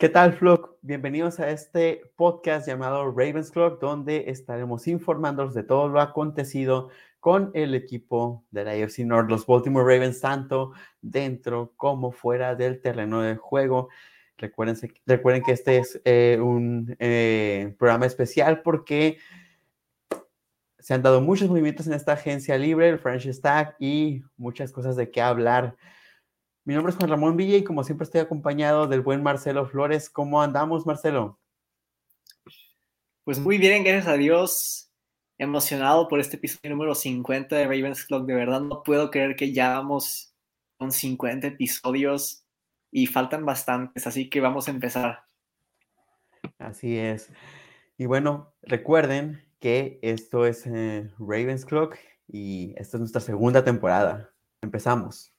¿Qué tal, Flock? Bienvenidos a este podcast llamado Ravens Clock, donde estaremos informándolos de todo lo acontecido con el equipo de la AFC North, los Baltimore Ravens, tanto dentro como fuera del terreno de juego. Recuerden, recuerden que este es eh, un eh, programa especial porque se han dado muchos movimientos en esta agencia libre, el franchise tag y muchas cosas de qué hablar mi nombre es Juan Ramón Villa y como siempre estoy acompañado del buen Marcelo Flores. ¿Cómo andamos, Marcelo? Pues muy bien, gracias a Dios. Emocionado por este episodio número 50 de Ravens Clock. De verdad no puedo creer que ya vamos con 50 episodios y faltan bastantes, así que vamos a empezar. Así es. Y bueno, recuerden que esto es eh, Ravens Clock y esta es nuestra segunda temporada. Empezamos.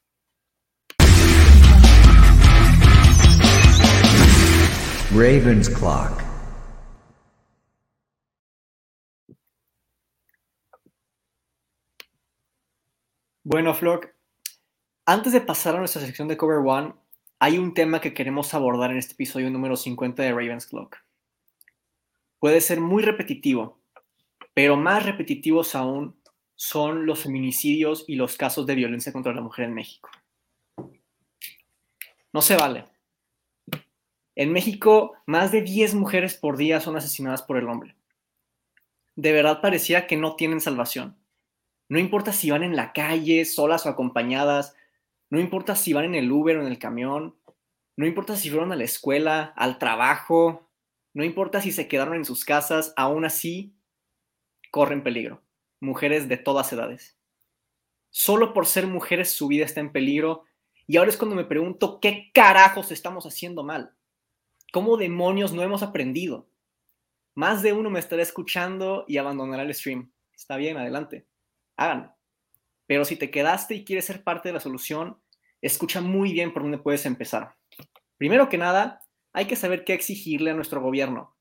Ravens Clock. Bueno, Flock, antes de pasar a nuestra sección de Cover One, hay un tema que queremos abordar en este episodio número 50 de Ravens Clock. Puede ser muy repetitivo, pero más repetitivos aún son los feminicidios y los casos de violencia contra la mujer en México. No se vale. En México, más de 10 mujeres por día son asesinadas por el hombre. De verdad parecía que no tienen salvación. No importa si van en la calle, solas o acompañadas, no importa si van en el Uber o en el camión, no importa si fueron a la escuela, al trabajo, no importa si se quedaron en sus casas, aún así corren peligro. Mujeres de todas edades. Solo por ser mujeres su vida está en peligro y ahora es cuando me pregunto qué carajos estamos haciendo mal. ¿Cómo demonios no hemos aprendido? Más de uno me estará escuchando y abandonará el stream. Está bien, adelante. Háganlo. Pero si te quedaste y quieres ser parte de la solución, escucha muy bien por dónde puedes empezar. Primero que nada, hay que saber qué exigirle a nuestro gobierno.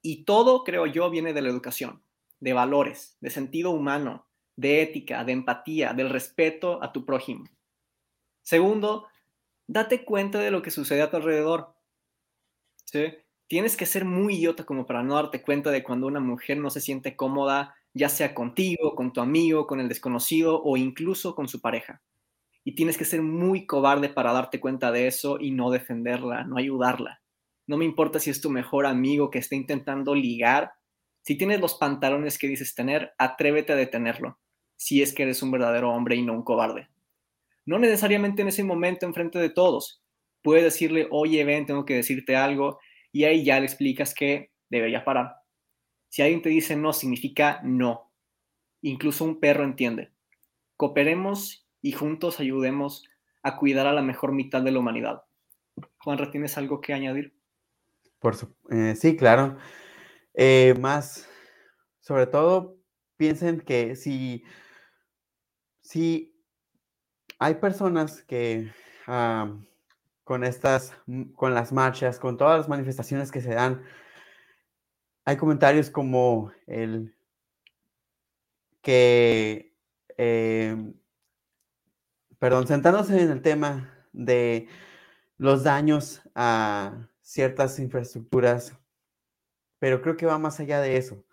Y todo, creo yo, viene de la educación, de valores, de sentido humano, de ética, de empatía, del respeto a tu prójimo. Segundo, date cuenta de lo que sucede a tu alrededor. Tienes que ser muy idiota como para no darte cuenta de cuando una mujer no se siente cómoda, ya sea contigo, con tu amigo, con el desconocido o incluso con su pareja. Y tienes que ser muy cobarde para darte cuenta de eso y no defenderla, no ayudarla. No me importa si es tu mejor amigo que está intentando ligar. Si tienes los pantalones que dices tener, atrévete a detenerlo, si es que eres un verdadero hombre y no un cobarde. No necesariamente en ese momento enfrente de todos, puede decirle, oye, ven, tengo que decirte algo, y ahí ya le explicas que debería parar. Si alguien te dice no, significa no. Incluso un perro entiende. Cooperemos y juntos ayudemos a cuidar a la mejor mitad de la humanidad. Juan, ¿tienes algo que añadir? Por eh, sí, claro. Eh, más, sobre todo, piensen que si, si hay personas que con estas, mm, con las marchas, con todas las manifestaciones que se dan, hay comentarios como el que, em, perdón, sentándose en el tema de los daños a ciertas infraestructuras, pero creo que va más allá de eso.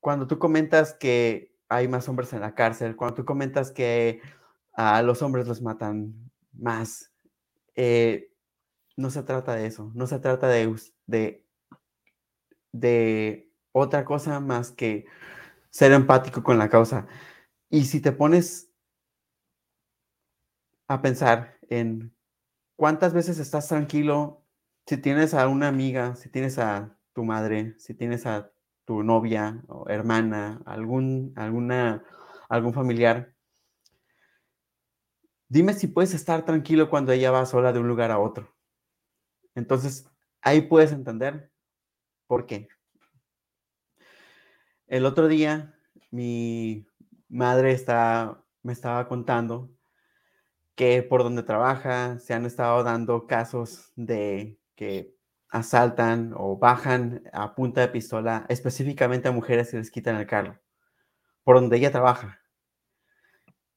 Cuando tú comentas que hay más hombres en la cárcel, cuando tú comentas que a los hombres los matan más, eh, no se trata de eso, no se trata de, de, de otra cosa más que ser empático con la causa. Y si te pones a pensar en cuántas veces estás tranquilo, si tienes a una amiga, si tienes a tu madre, si tienes a tu novia o hermana, algún, alguna, algún familiar Dime si puedes estar tranquilo cuando ella va sola de un lugar a otro. Entonces, ahí puedes entender por qué. El otro día, mi madre me estaba contando que por donde trabaja se han estado dando casos de que asaltan o bajan a punta de pistola específicamente a mujeres que les quitan el carro, por donde ella trabaja.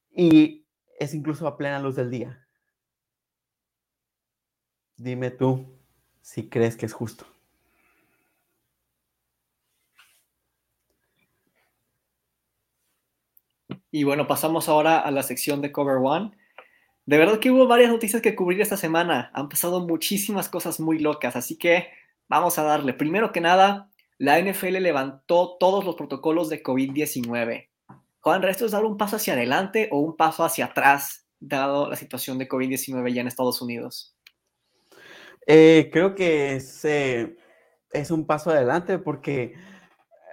Y es incluso a plena luz del día. Dime tú, si crees que es justo. Y bueno, pasamos ahora a la sección de Cover One. De verdad que hubo varias noticias que cubrir esta semana. Han pasado muchísimas cosas muy locas, así que vamos a darle. Primero que nada, la NFL levantó todos los protocolos de COVID-19. Juan, ¿esto es dar un paso hacia adelante o un paso hacia atrás, dado la situación de COVID-19 ya en Estados Unidos? Eh, creo que es, es un paso adelante porque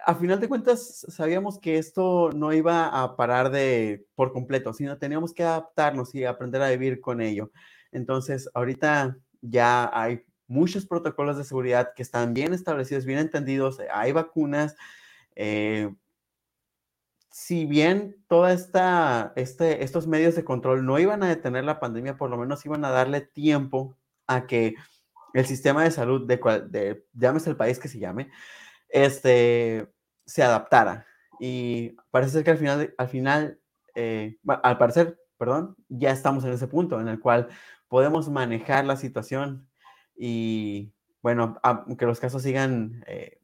a final de cuentas sabíamos que esto no iba a parar de por completo, sino teníamos que adaptarnos y aprender a vivir con ello. Entonces, ahorita ya hay muchos protocolos de seguridad que están bien establecidos, bien entendidos, hay vacunas. Eh, si bien toda esta, este, estos medios de control no iban a detener la pandemia, por lo menos iban a darle tiempo a que el sistema de salud de, cual, de llámese el país que se llame, este, se adaptara. Y parece ser que al final, al final, eh, al parecer, perdón, ya estamos en ese punto en el cual podemos manejar la situación y, bueno, aunque los casos sigan, eh,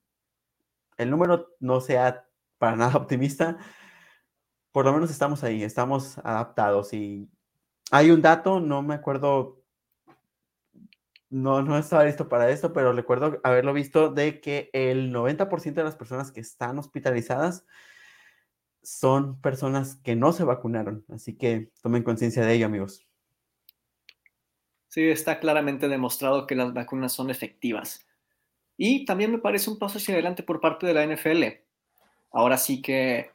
el número no sea para nada optimista, por lo menos estamos ahí, estamos adaptados y hay un dato, no me acuerdo no, no estaba listo para esto, pero recuerdo haberlo visto de que el 90% de las personas que están hospitalizadas son personas que no se vacunaron. Así que tomen conciencia de ello, amigos. Sí, está claramente demostrado que las vacunas son efectivas. Y también me parece un paso hacia adelante por parte de la NFL. Ahora sí que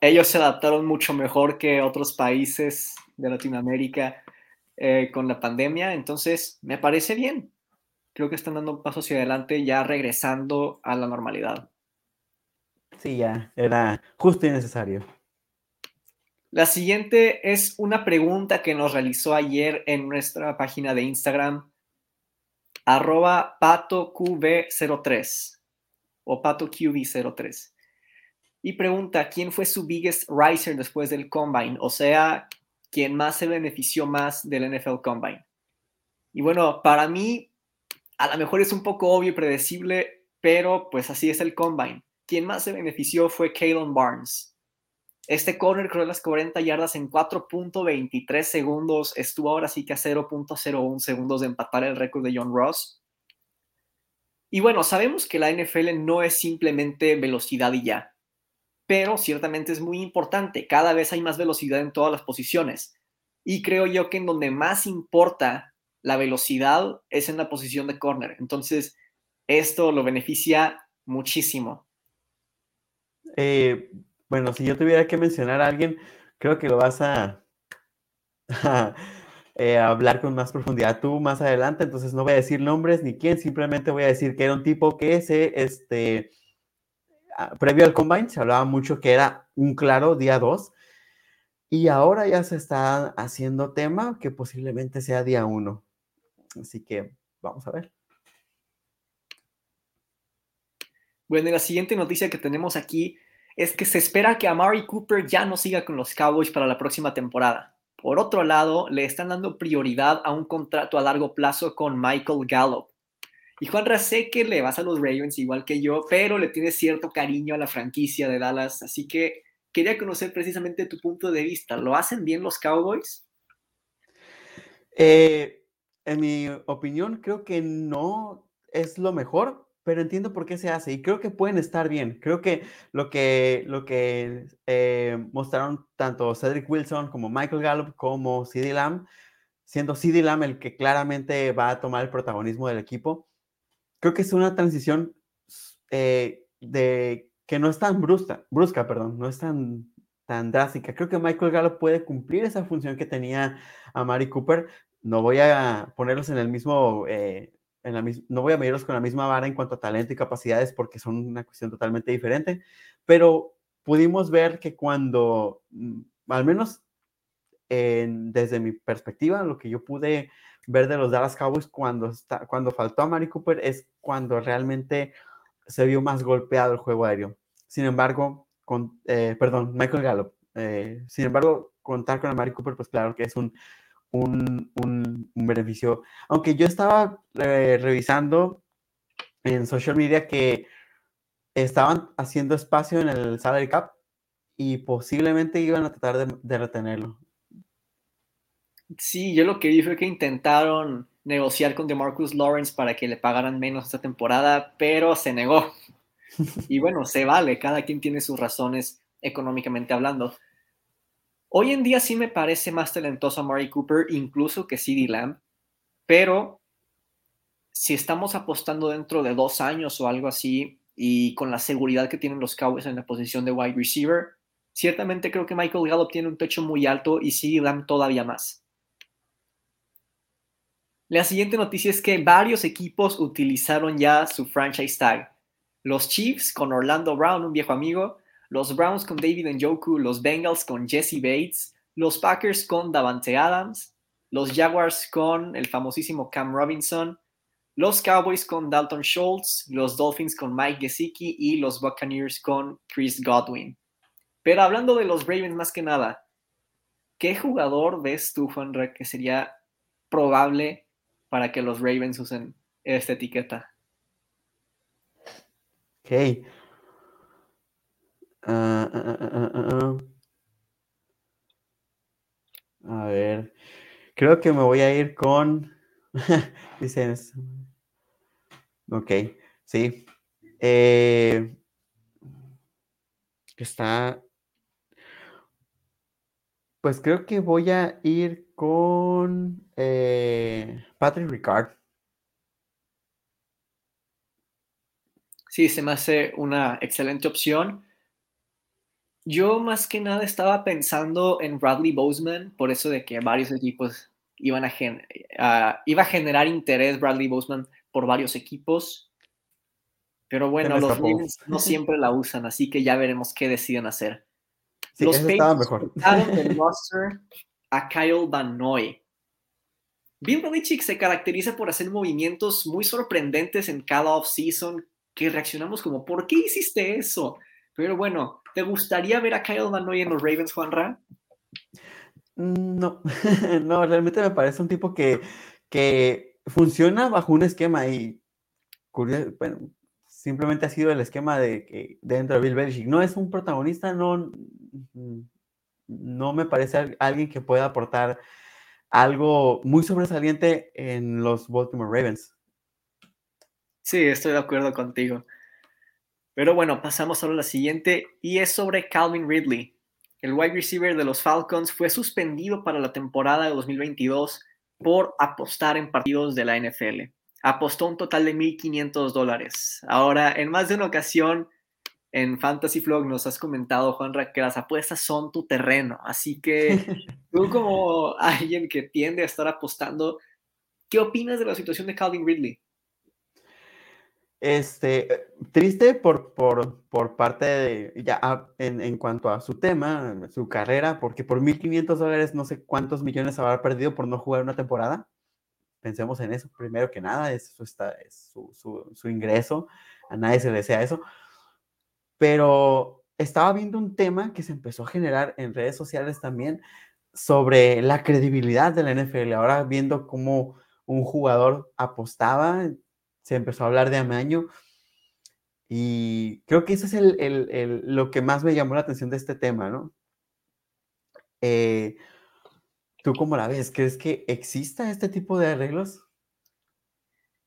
ellos se adaptaron mucho mejor que otros países de Latinoamérica eh, con la pandemia, entonces me parece bien. Creo que están dando un paso hacia adelante, ya regresando a la normalidad. Sí, ya, era justo y necesario. La siguiente es una pregunta que nos realizó ayer en nuestra página de Instagram, arroba patocv03 o patocv03. Y pregunta, ¿quién fue su biggest riser después del combine? O sea, quien más se benefició más del NFL Combine. Y bueno, para mí, a lo mejor es un poco obvio y predecible, pero pues así es el Combine. Quien más se benefició fue Kalen Barnes. Este corner creó las 40 yardas en 4.23 segundos. Estuvo ahora sí que a 0.01 segundos de empatar el récord de John Ross. Y bueno, sabemos que la NFL no es simplemente velocidad y ya pero ciertamente es muy importante. Cada vez hay más velocidad en todas las posiciones. Y creo yo que en donde más importa la velocidad es en la posición de corner. Entonces, esto lo beneficia muchísimo. Eh, bueno, si yo tuviera que mencionar a alguien, creo que lo vas a, eh, hablar con más profundidad tú más adelante. Entonces, no voy a decir nombres ni quién, simplemente voy a decir que era un tipo que se, este, previo al Combine se hablaba mucho que era un claro día 2 y ahora ya se está haciendo tema que posiblemente sea día 1. Así que vamos a ver. Bueno, y la siguiente noticia que tenemos aquí es que se espera que Amari Cooper ya no siga con los Cowboys para la próxima temporada. Por otro lado, le están dando prioridad a un contrato a largo plazo con Michael Gallup. Y Juan sé que le vas a los Ravens igual que yo, pero le tienes cierto cariño a la franquicia de Dallas, así que quería conocer precisamente tu punto de vista. ¿Lo hacen bien los Cowboys? Eh, en mi opinión, creo que no es lo mejor, pero entiendo por qué se hace y creo que pueden estar bien. Creo que lo que, lo que eh, mostraron tanto Cedric Wilson como Michael Gallup como CeeDee Lamb, siendo CeeDee Lamb el que claramente va a tomar el protagonismo del equipo, creo que es una transición eh, de que no es tan brusca, brusca, perdón, no es tan, tan drástica. Creo que Michael Gallup puede cumplir esa función que tenía a Mari Cooper. No voy a ponerlos en el mismo, eh, en la no voy a medirlos con la misma vara en cuanto a talento y capacidades porque son una cuestión totalmente diferente, pero pudimos ver que cuando, mm, al menos desde mi perspectiva, lo que yo pude ver de los Dallas Cowboys cuando, está, cuando faltó a Mari Cooper es cuando realmente se vio más golpeado el juego aéreo. Sin embargo, con, eh, perdón, Michael Gallup. Eh, sin embargo, contar con a Mari Cooper, pues claro que es un, un, beneficio. Aunque yo estaba eh, revisando en social media que estaban haciendo espacio en el salary cap y posiblemente iban a tratar de, retenerlo. Sí, yo lo que vi fue que intentaron negociar con DeMarcus Lawrence para que le pagaran menos esta temporada, pero se negó. Y bueno, se vale, cada quien tiene sus razones económicamente hablando. Hoy en día sí me parece más talentoso a Murray Cooper, incluso que CeeDee Lamb, pero si estamos apostando dentro de dos años o algo así, y con la seguridad que tienen los Cowboys en la posición de wide receiver, ciertamente creo que Michael Gallup tiene un techo muy alto y CeeDee Lamb todavía más. La siguiente noticia es que varios equipos utilizaron ya su franchise tag. Los Chiefs con Orlando Brown, un viejo amigo, los Browns con David Njoku, los Bengals con Jesse Bates, los Packers con Davante Adams, los Jaguars con el famosísimo Cam Robinson, los Cowboys con Dalton Schultz, los Dolphins con Mike Gesicki y los Buccaneers con Chris Godwin. Pero hablando de los Ravens más que nada, ¿qué jugador ves tú, Juanra, que sería probable para que los Ravens usen esta etiqueta? Ok. Ah, ah, ah, a ver, creo que me voy a ir con. Dicen. Ok, sí. Eh, está. Pues creo que voy a ir con eh, Patrick Ricard. Sí, se me hace una excelente opción. Yo más que nada estaba pensando en Bradley Boseman, por eso de que varios equipos iban a, iba a generar interés Bradley Boseman por varios equipos. Pero bueno, los Ravens no siempre la usan, así que ya veremos qué deciden hacer. Los Patriots del roster a Kyle Van Noy. Bill Belichick se caracteriza por hacer movimientos muy sorprendentes en cada offseason que reaccionamos como, ¿por qué hiciste eso? Pero bueno, ¿te gustaría ver a Kyle Van Noy en los Ravens, Juanra? Mm, no, no, realmente me parece un tipo que, que funciona bajo un esquema y bueno, simplemente ha sido el esquema de que dentro de Bill Belichick. No es un protagonista, no, no me parece alguien que pueda aportar algo muy sobresaliente en los Baltimore Ravens. Sí, estoy de acuerdo contigo. Pero bueno, pasamos a la siguiente y es sobre Calvin Ridley. El wide receiver de los Falcons fue suspendido para la temporada de 2022 por apostar en partidos de la NFL. Apostó un total de 1.500 dólares. Ahora, en más de una ocasión en Fantasy Vlog nos has comentado, Juanra, que las apuestas son tu terreno. Así que tú como alguien que tiende a estar apostando, ¿qué opinas de la situación de Calvin Ridley? Este, triste por, por, parte de, ya ah, en, cuanto a su tema, su carrera, porque por 1.500 dólares no sé cuántos millones habrá perdido por no jugar una temporada. Pensemos en eso, primero que nada, eso está, es su, su, ingreso, a nadie se desea eso. Pero estaba viendo un tema que se empezó a generar en redes sociales también sobre la credibilidad de la NFL. Ahora viendo cómo un jugador apostaba se empezó a hablar de amaño. Y creo que eso es el, lo que más me llamó la atención de este tema, ¿no? Eh, ¿Tú cómo la ves? ¿Crees que exista este tipo de arreglos?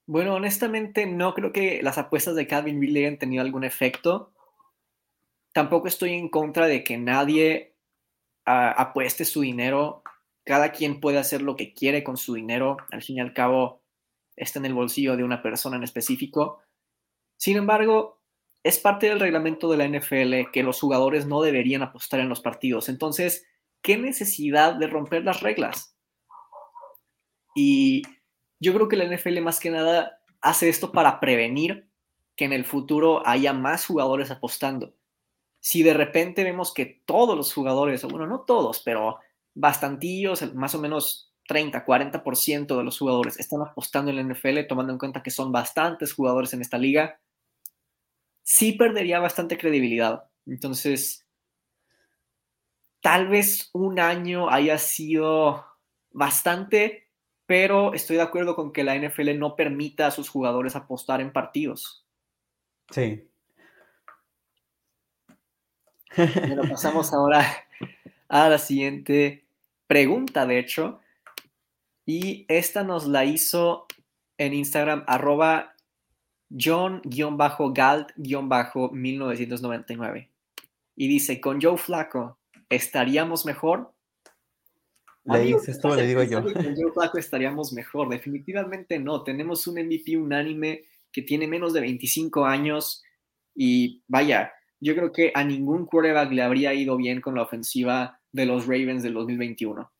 Bueno, honestamente no creo que las apuestas de Calvin Ridley hayan tenido algún efecto. Tampoco estoy en contra de que nadie ah, apueste su dinero. Cada quien puede hacer lo que quiere con su dinero. Al fin y al cabo, está en el bolsillo de una persona en específico. Sin embargo, es parte del reglamento de la NFL que los jugadores no deberían apostar en los partidos. Entonces, ¿qué necesidad de romper las reglas? Y yo creo que la NFL más que nada hace esto para prevenir que en el futuro haya más jugadores apostando. Si de repente vemos que todos los jugadores, bueno, no todos, pero bastantillos, más o menos 30, 40% de los jugadores están apostando en la NFL, tomando en cuenta que son bastantes jugadores en esta liga, sí perdería bastante credibilidad. Entonces, tal vez un año haya sido bastante, pero estoy de acuerdo con que la NFL no permita a sus jugadores apostar en partidos. Sí. Bueno, pasamos ahora a la siguiente pregunta, de hecho. Y esta nos la hizo en Instagram, arroba John-Galt-1999. Y dice, con Joe Flaco, ¿estaríamos mejor? Le dices tú, le digo yo. Estaríamos mejor. Definitivamente no. Tenemos un MVP unánime que tiene menos de 25 años y vaya, yo creo que a ningún quarterback le habría ido bien con la ofensiva de los Ravens del 2021.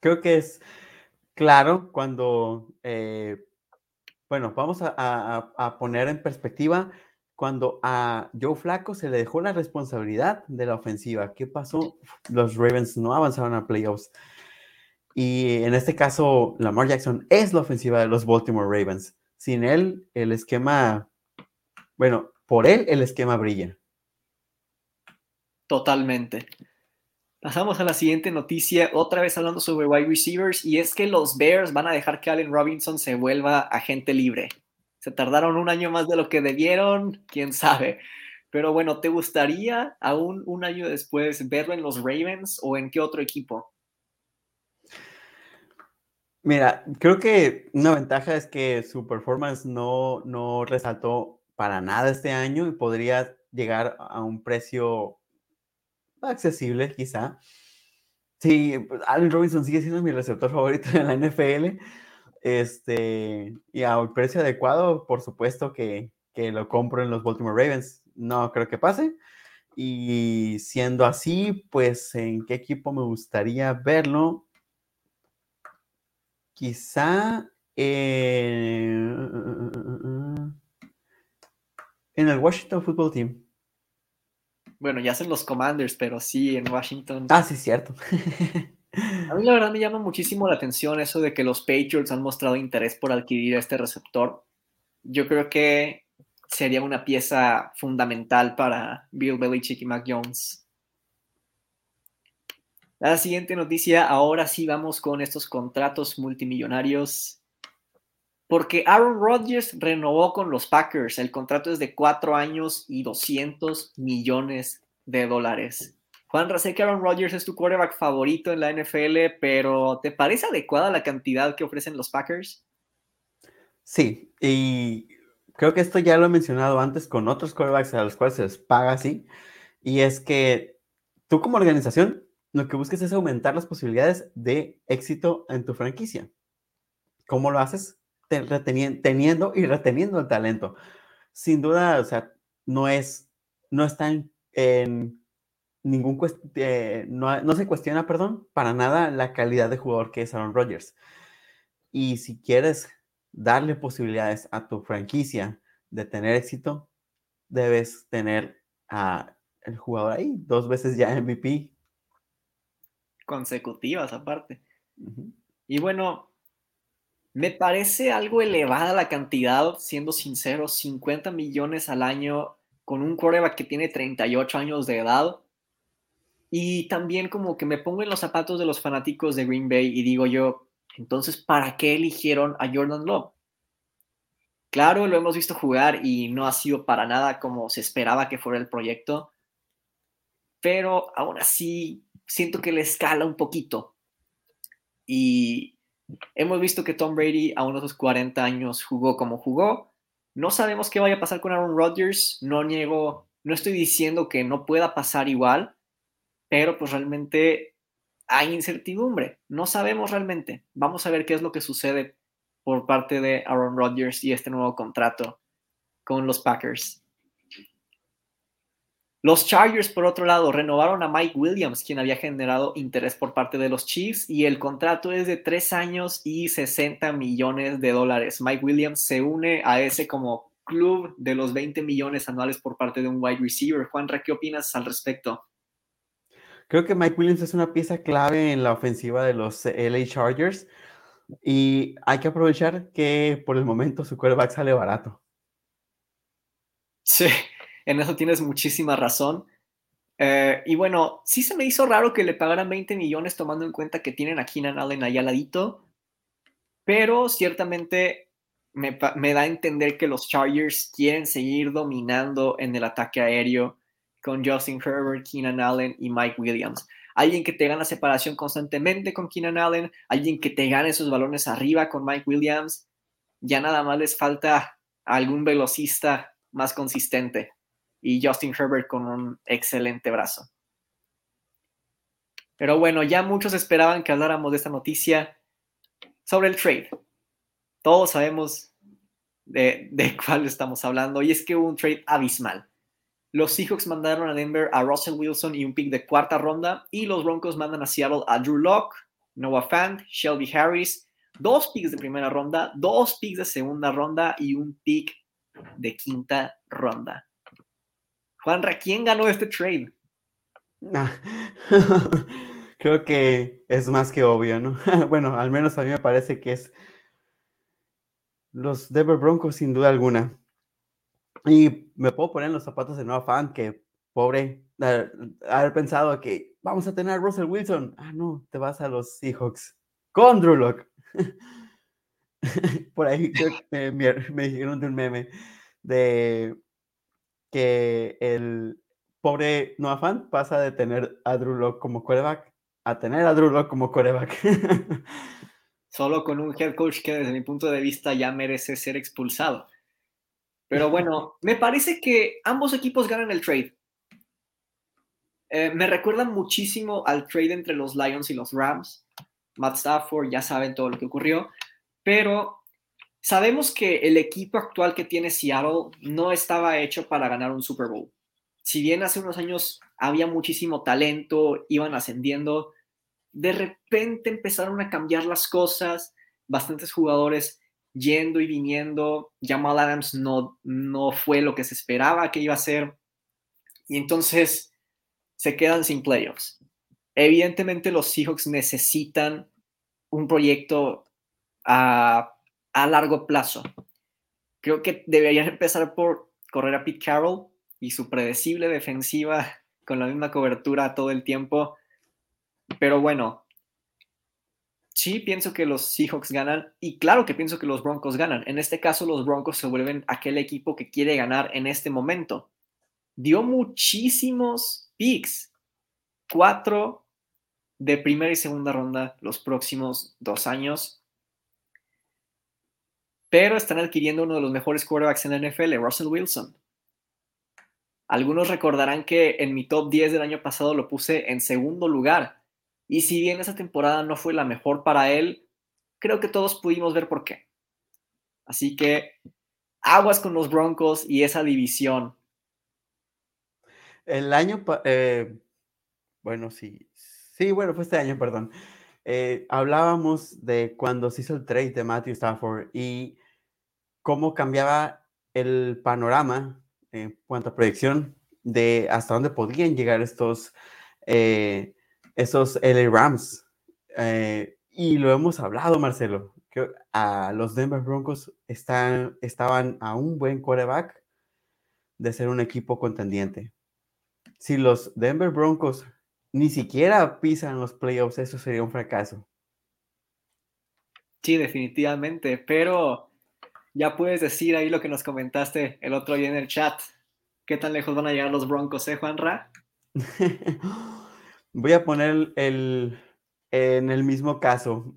Creo que es claro cuando, eh, bueno, vamos a, poner en perspectiva cuando a Joe Flaco se le dejó la responsabilidad de la ofensiva. ¿Qué pasó? Los Ravens no avanzaron a playoffs. Y en este caso, Lamar Jackson es la ofensiva de los Baltimore Ravens. Sin él, el esquema, bueno, por él el esquema brilla. Totalmente. Pasamos a la siguiente noticia, otra vez hablando sobre wide receivers, y es que los Bears van a dejar que Allen Robinson se vuelva agente libre. Se tardaron un año más de lo que debieron, quién sabe. Pero bueno, ¿te gustaría aún un año después verlo en los Ravens o en qué otro equipo? Mira, creo que una ventaja es que su performance no, no resaltó para nada este año y podría llegar a un precio accesible, quizá. Sí, Allen Robinson sigue siendo mi receptor favorito en la NFL. Este, y a un precio adecuado, por supuesto que, que lo compro en los Baltimore Ravens. No creo que pase. Y siendo así, pues, ¿en qué equipo me gustaría verlo? Quizá en el Washington Football Team. Bueno, ya hacen los Commanders, pero sí en Washington. Ah, sí, cierto. A mí la verdad me llama muchísimo la atención eso de que los Patriots han mostrado interés por adquirir este receptor. Yo creo que sería una pieza fundamental para Bill Belichick y Mac Jones. La siguiente noticia, ahora sí vamos con estos contratos multimillonarios porque Aaron Rodgers renovó con los Packers. El contrato es de cuatro años y 200 millones de dólares. Juan, sé que Aaron Rodgers es tu quarterback favorito en la NFL, pero ¿te parece adecuada la cantidad que ofrecen los Packers? Sí, y creo que esto ya lo he mencionado antes con otros quarterbacks a los cuales se les paga así. Y es que tú como organización lo que busques es aumentar las posibilidades de éxito en tu franquicia. ¿Cómo lo haces? teniendo y reteniendo el talento. Sin duda, o sea, no es, no está en, ningún, eh, no, no, se cuestiona, perdón, para nada la calidad de jugador que es Aaron Rodgers. Y si quieres darle posibilidades a tu franquicia de tener éxito, debes tener a el jugador ahí, dos veces ya MVP. Consecutivas aparte. Y bueno, me parece algo elevada la cantidad, siendo sincero, 50 millones al año con un quarterback que tiene 38 años de edad. Y también como que me pongo en los zapatos de los fanáticos de Green Bay y digo yo, entonces, ¿para qué eligieron a Jordan Love? Claro, lo hemos visto jugar y no ha sido para nada como se esperaba que fuera el proyecto, pero aún así siento que le escala un poquito. Y Hemos visto que Tom Brady a unos 40 años jugó como jugó. No sabemos qué vaya a pasar con Aaron Rodgers. No niego, no estoy diciendo que no pueda pasar igual, pero pues realmente hay incertidumbre. No sabemos realmente. Vamos a ver qué es lo que sucede por parte de Aaron Rodgers y este nuevo contrato con los Packers. Los Chargers, por otro lado, renovaron a Mike Williams, quien había generado interés por parte de los Chiefs, y el contrato es de tres años y 60 millones de dólares. Mike Williams se une a ese como club de los 20 millones anuales por parte de un wide receiver. Juanra, ¿qué opinas al respecto? Creo que Mike Williams es una pieza clave en la ofensiva de los LA Chargers y hay que aprovechar que por el momento su quarterback sale barato. Sí, en eso tienes muchísima razón. Eh, y bueno, sí se me hizo raro que le pagaran 20 millones tomando en cuenta que tienen a Keenan Allen allá al ladito, pero ciertamente me, me, da a entender que los Chargers quieren seguir dominando en el ataque aéreo con Justin Herbert, Keenan Allen y Mike Williams. Alguien que te gana separación constantemente con Keenan Allen, alguien que te gane esos balones arriba con Mike Williams. Ya nada más les falta algún velocista más consistente y Justin Herbert con un excelente brazo. Pero bueno, ya muchos esperaban que habláramos de esta noticia sobre el trade. Todos sabemos de, de cuál estamos hablando y es que hubo un trade abismal. Los Seahawks mandaron a Denver a Russell Wilson y un pick de cuarta ronda y los Broncos mandan a Seattle a Drew Locke, Noah Fant, Shelby Harris, dos picks de primera ronda, dos picks de segunda ronda y un pick de quinta ronda. Juanra, ¿quién ganó este trade? Ah, creo que es más que obvio, ¿no? bueno, al menos a mí me parece que es los Denver Broncos sin duda alguna. Y me puedo poner en los zapatos de Noah Fan, que pobre, haber pensado que vamos a tener a Russell Wilson. Ah, no, te vas a los Seahawks con Drew Locke. Por ahí me, me, dijeron de un meme de que el pobre Noah Fan pasa de tener a Drew Locke como quarterback a tener a Drew Locke como quarterback. Solo con un head coach que desde mi punto de vista ya merece ser expulsado. Pero bueno, me parece que ambos equipos ganan el trade. Eh, me recuerda muchísimo al trade entre los Lions y los Rams. Matt Stafford, ya saben todo lo que ocurrió, pero sabemos que el equipo actual que tiene Seattle no estaba hecho para ganar un Super Bowl. Si bien hace unos años había muchísimo talento, iban ascendiendo, de repente empezaron a cambiar las cosas, bastantes jugadores yendo y viniendo, Jamal Adams no, no fue lo que se esperaba que iba a ser, y entonces se quedan sin playoffs. Evidentemente los Seahawks necesitan un proyecto a, a largo plazo. Creo que deberían empezar por correr a Pete Carroll y su predecible defensiva con la misma cobertura todo el tiempo. Pero bueno, sí pienso que los Seahawks ganan y claro que pienso que los Broncos ganan. En este caso, los Broncos se vuelven aquel equipo que quiere ganar en este momento. Dio muchísimos picks, cuatro de primera y segunda ronda los próximos dos años. Pero están adquiriendo uno de los mejores quarterbacks en la NFL, Russell Wilson. Algunos recordarán que en mi top 10 del año pasado lo puse en segundo lugar y si bien esa temporada no fue la mejor para él, creo que todos pudimos ver por qué. Así que aguas con los Broncos y esa división. El año, eh, bueno, sí, sí, bueno, fue este año, perdón. Eh, hablábamos de cuando se hizo el trade de Matthew Stafford y cómo cambiaba el panorama en cuanto a proyección de hasta dónde podían llegar estos eh, esos LA Rams. Eh, y lo hemos hablado, Marcelo, que a los Denver Broncos están, estaban a un buen quarterback de ser un equipo contendiente. Si los Denver Broncos ni siquiera pisan los playoffs, eso sería un fracaso. Sí, definitivamente, pero ya puedes decir ahí lo que nos comentaste el otro día en el chat. ¿Qué tan lejos van a llegar los Broncos, eh, Juanra? Voy a poner el, en el mismo caso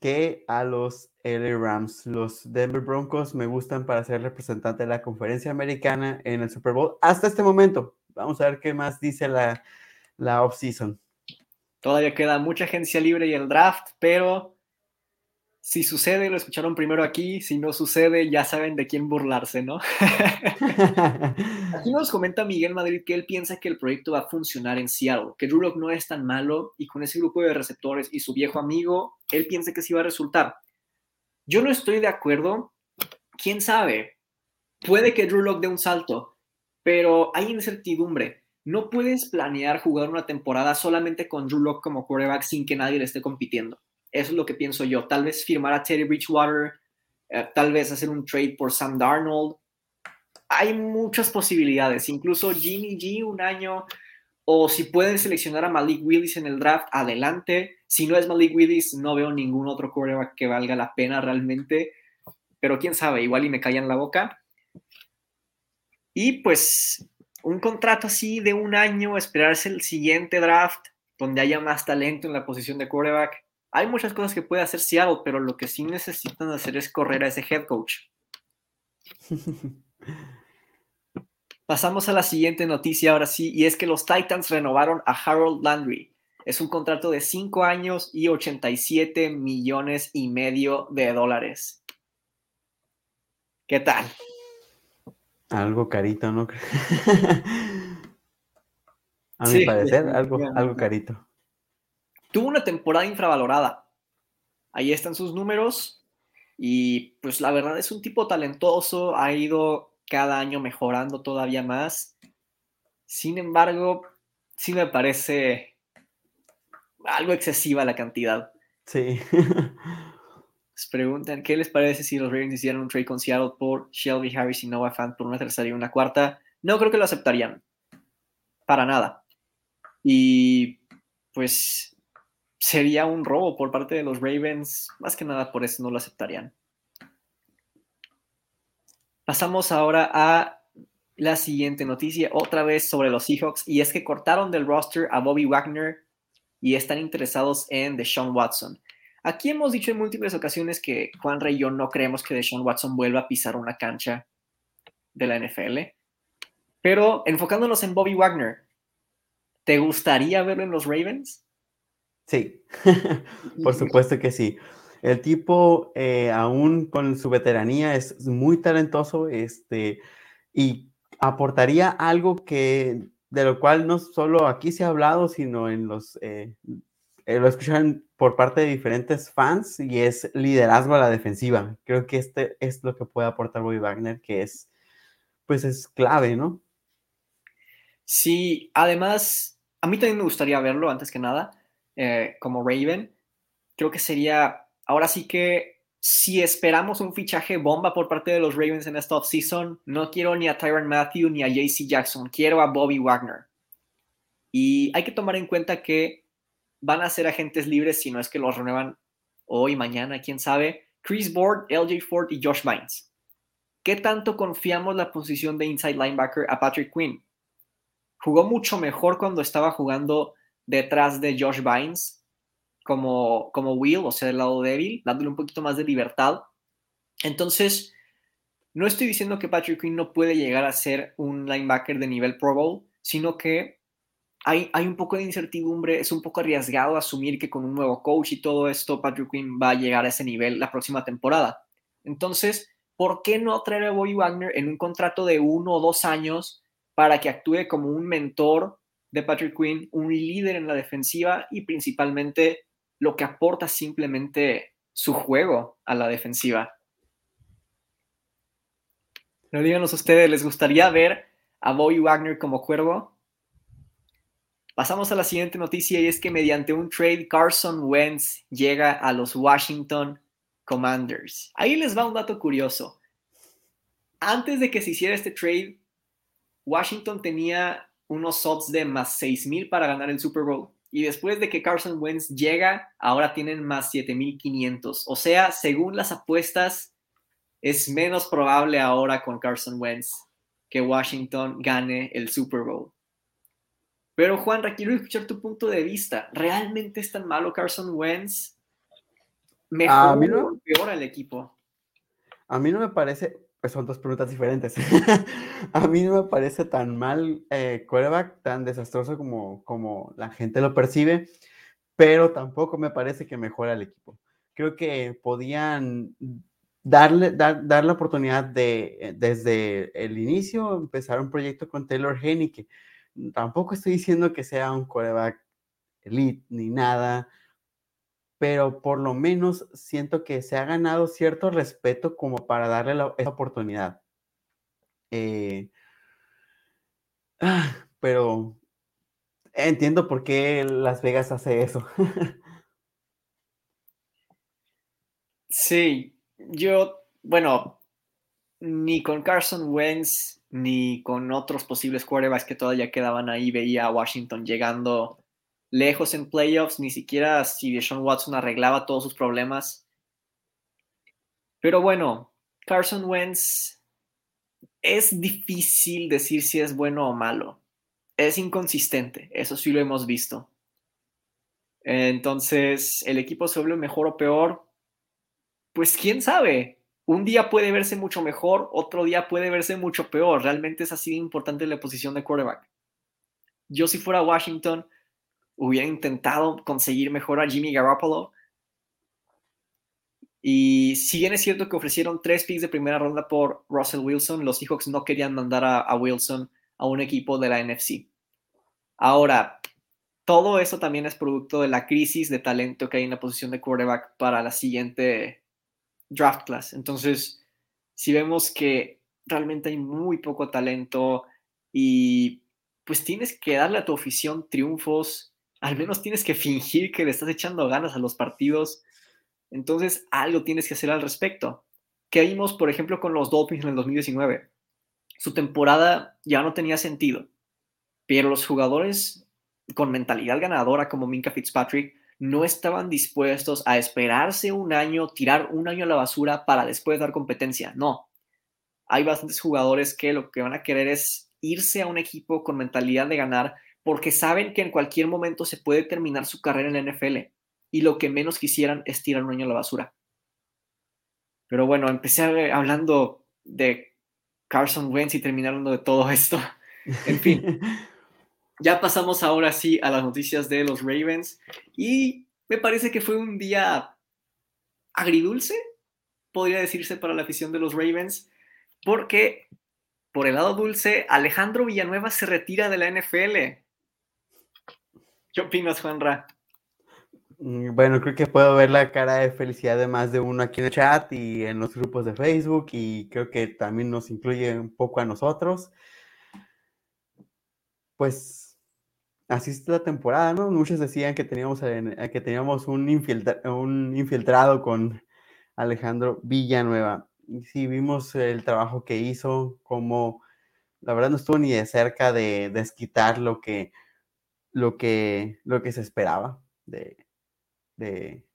que a los LA Rams. Los Denver Broncos me gustan para ser representante de la conferencia americana en el Super Bowl hasta este momento. Vamos a ver qué más dice la, la off-season. Todavía queda mucha agencia libre y el draft, pero si sucede, lo escucharon primero aquí, si no sucede, ya saben de quién burlarse, ¿no? aquí nos comenta Miguel Madrid que él piensa que el proyecto va a funcionar en Seattle, que Drew no es tan malo y con ese grupo de receptores y su viejo amigo, él piensa que sí va a resultar. Yo no estoy de acuerdo, quién sabe, puede que Drew Lock dé un salto, pero hay incertidumbre. No puedes planear jugar una temporada solamente con Drew Lock como quarterback sin que nadie le esté compitiendo. Eso es lo que pienso yo. Tal vez firmar a Teddy Bridgewater, eh, tal vez hacer un trade por Sam Darnold. Hay muchas posibilidades. Incluso Jimmy G un año o si pueden seleccionar a Malik Willis en el draft, adelante. Si no es Malik Willis, no veo ningún otro quarterback que valga la pena realmente. Pero quién sabe, igual y me callan la boca. Y pues un contrato así de un año, esperarse el siguiente draft, donde haya más talento en la posición de quarterback. Hay muchas cosas que puede hacer Seattle, pero lo que sí necesitan hacer es correr a ese head coach. Pasamos a la siguiente noticia ahora sí, y es que los Titans renovaron a Harold Landry. Es un contrato de 5 años y 87 millones y medio de dólares. ¿Qué tal? Algo carito, ¿no? a mi parecer, algo, algo carito. Tuvo una temporada infravalorada. Ahí están sus números. Y pues la verdad es un tipo talentoso, ha ido cada año mejorando todavía más. Sin embargo, sí me parece algo excesiva la cantidad. Sí. Se preguntan, ¿qué les parece si los Ravens hicieran un trade con Seattle por Shelby Harris y Noah Fant por una tercera y una cuarta? No creo que lo aceptarían. Para nada. Y pues sería un robo por parte de los Ravens. Más que nada por eso no lo aceptarían. Pasamos ahora a la siguiente noticia, otra vez sobre los Seahawks, y es que cortaron del roster a Bobby Wagner y están interesados en Deshaun Watson. Aquí hemos dicho en múltiples ocasiones que Juan Rey y yo no creemos que Deshaun Watson vuelva a pisar una cancha de la NFL, pero enfocándonos en Bobby Wagner, ¿te gustaría verlo en los Ravens? Sí, por supuesto que sí. El tipo, eh, aún con su veteranía, es muy talentoso este, y aportaría algo que, de lo cual no solo aquí se ha hablado, sino en los, eh, eh, lo escuchan por parte de diferentes fans y es liderazgo a la defensiva. Creo que este es lo que puede aportar Bobby Wagner, que es, pues es clave, ¿no? Sí, además, a mí también me gustaría verlo, antes que nada, como Raven. Creo que sería Ahora sí que si esperamos un fichaje bomba por parte de los Ravens en esta offseason, no quiero ni a Tyron Matthew ni a JC Jackson, quiero a Bobby Wagner. Y hay que tomar en cuenta que van a ser agentes libres si no es que los renuevan hoy, mañana, quién sabe. Chris Board, LJ Ford y Josh Bynes. ¿Qué tanto confiamos la posición de inside linebacker a Patrick Quinn? Jugó mucho mejor cuando estaba jugando detrás de Josh Bynes como, como Will, o sea, del lado débil, dándole un poquito más de libertad. Entonces, no estoy diciendo que Patrick Quinn no puede llegar a ser un linebacker de nivel Pro Bowl, sino que hay, hay un poco de incertidumbre, es un poco arriesgado asumir que con un nuevo coach y todo esto, Patrick Quinn va a llegar a ese nivel la próxima temporada. Entonces, ¿por qué no traer a Bobby Wagner en un contrato de uno o dos años para que actúe como un mentor de Patrick Quinn, un líder en la defensiva y principalmente lo que aporta simplemente su juego a la defensiva. Pero díganos ustedes, ¿les gustaría ver a Bobby Wagner como cuervo? Pasamos a la siguiente noticia y es que mediante un trade Carson Wentz llega a los Washington Commanders. Ahí les va un dato curioso. Antes de que se hiciera este trade, Washington tenía unos odds de más 6.000 para ganar el Super Bowl. Y después de que Carson Wentz llega, ahora tienen más 7500. O sea, según las apuestas, es menos probable ahora con Carson Wentz que Washington gane el Super Bowl. Pero Juan, quiero escuchar tu punto de vista. ¿Realmente es tan malo Carson Wentz? ¿Mejor o peor al equipo? A mí no me parece, pues son dos preguntas diferentes. a mí no me parece tan mal eh, quarterback, tan desastroso como, como la gente lo percibe, pero tampoco me parece que mejora el equipo. Creo que podían darle, dar, dar la oportunidad de, desde el inicio, empezar un proyecto con Taylor que tampoco estoy diciendo que sea un quarterback elite ni nada, pero por lo menos siento que se ha ganado cierto respeto como para darle esa oportunidad. Eh, ah, pero entiendo por qué Las Vegas hace eso. sí, yo, bueno, ni con Carson Wentz ni con otros posibles quarterbacks que todavía quedaban ahí veía a Washington llegando lejos en playoffs, ni siquiera si Deshaun Watson arreglaba todos sus problemas. Pero bueno, Carson Wentz es difícil decir si es bueno o malo. Es inconsistente, eso sí lo hemos visto. Entonces, ¿el equipo se vuelve mejor o peor? Pues quién sabe. Un día puede verse mucho mejor, otro día puede verse mucho peor. Realmente es así de importante la posición de quarterback. Yo si fuera Washington, hubiera intentado conseguir mejor a Jimmy Garoppolo. Y si bien es cierto que ofrecieron tres picks de primera ronda por Russell Wilson, los Seahawks no querían mandar a, Wilson a un equipo de la NFC. Ahora, todo eso también es producto de la crisis de talento que hay en la posición de quarterback para la siguiente draft class. Entonces, si vemos que realmente hay muy poco talento y pues tienes que darle a tu afición triunfos al menos tienes que fingir que le estás echando ganas a los partidos. Entonces, algo tienes que hacer al respecto. ¿Qué vimos, por ejemplo, con los Dolphins en el 2019? Su temporada ya no tenía sentido, pero los jugadores con mentalidad ganadora como Minka Fitzpatrick no estaban dispuestos a esperarse un año, tirar un año a la basura para después dar competencia. No. Hay bastantes jugadores que lo que van a querer es irse a un equipo con mentalidad de ganar porque saben que en cualquier momento se puede terminar su carrera en la NFL y lo que menos quisieran es tirar un año a la basura. Pero bueno, empecé hablando de Carson Wentz y terminaron de todo esto. En fin, ya pasamos ahora sí a las noticias de los Ravens y me parece que fue un día agridulce, podría decirse, para la afición de los Ravens, porque por el lado dulce, Alejandro Villanueva se retira de la NFL. ¿Qué opinas, Juanra? Mm, bueno, creo que puedo ver la cara de felicidad de más de uno aquí en el chat y en los grupos de Facebook y creo que también nos incluye un poco a nosotros. Pues así es la temporada, ¿no? Muchos decían que teníamos, que teníamos un, un infiltrado con Alejandro Villanueva. Y sí, vimos el trabajo que hizo, como la verdad no estuvo ni de cerca de desquitar lo que lo que, lo que se esperaba de, de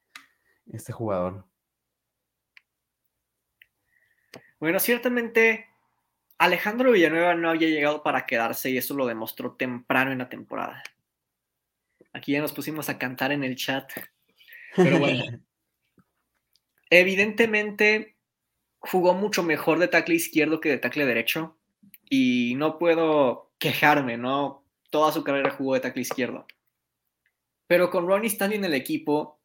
este jugador. Bueno, ciertamente Alejandro Villanueva no había llegado para quedarse y eso lo demostró temprano en la temporada. Aquí ya nos pusimos a cantar en el chat. Pero bueno, evidentemente jugó mucho mejor de tackle izquierdo que de tackle derecho y no puedo quejarme, ¿no? Toda su carrera jugó de tackle izquierdo. Pero con Ronnie Stanley en el equipo,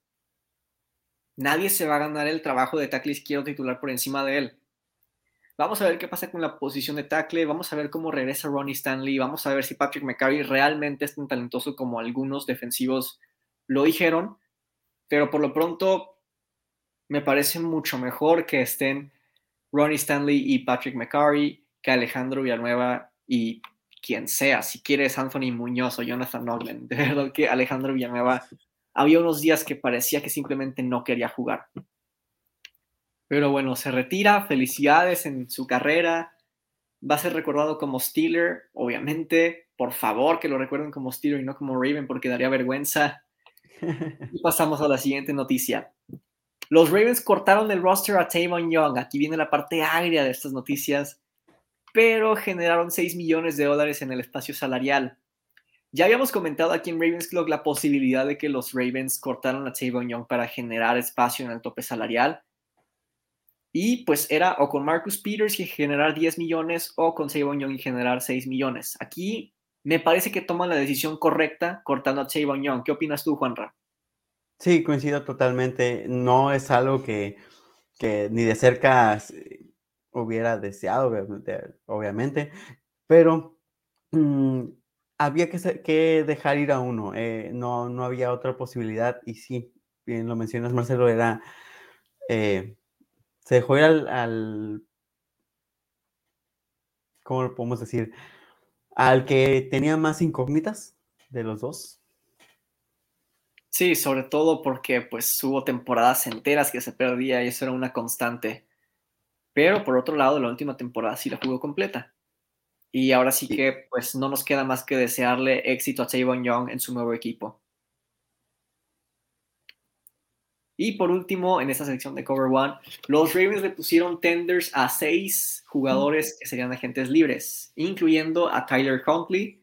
nadie se va a ganar el trabajo de tackle izquierdo titular por encima de él. Vamos a ver qué pasa con la posición de tackle, vamos a ver cómo regresa Ronnie Stanley, vamos a ver si Patrick McCarry realmente es tan talentoso como algunos defensivos lo dijeron, pero por lo pronto me parece mucho mejor que estén Ronnie Stanley y Patrick McCarry que Alejandro Villanueva y quien sea, si quieres Anthony Muñoz o Jonathan Noglen. De verdad que Alejandro Villanueva había unos días que parecía que simplemente no quería jugar. Pero bueno, se retira, felicidades en su carrera. Va a ser recordado como Steeler, obviamente. Por favor, que lo recuerden como Steeler y no como Raven, porque daría vergüenza. Y pasamos a la siguiente noticia. Los Ravens cortaron el roster a Tavon Young. Aquí viene la parte agria de estas noticias pero generaron 6 millones de dólares en el espacio salarial. Ya habíamos comentado aquí en Ravens Clock la posibilidad de que los Ravens cortaran a Tavon Young para generar espacio en el tope salarial. Y pues era o con Marcus Peters y generar 10 millones o con Tavon Young y generar 6 millones. Aquí me parece que toman la decisión correcta cortando a Tavon Young. ¿Qué opinas tú, Juanra? Sí, coincido totalmente. No es algo que, que ni de cerca hubiera deseado, obviamente, pero mm, había que, dejar ir a uno, eh, no, no había otra posibilidad y sí, bien lo mencionas Marcelo, era, eh, se dejó ir al, al, ¿cómo lo podemos decir? Al que tenía más incógnitas de los dos. Sí, sobre todo porque pues hubo temporadas enteras que se perdía y eso era una constante. Pero por otro lado, la última temporada sí la jugó completa. Y ahora sí que pues no nos queda más que desearle éxito a Tavon Young en su nuevo equipo. Y por último, en esta sección de Cover One, los Ravens le pusieron tenders a seis jugadores que serían agentes libres, incluyendo a Tyler Huntley,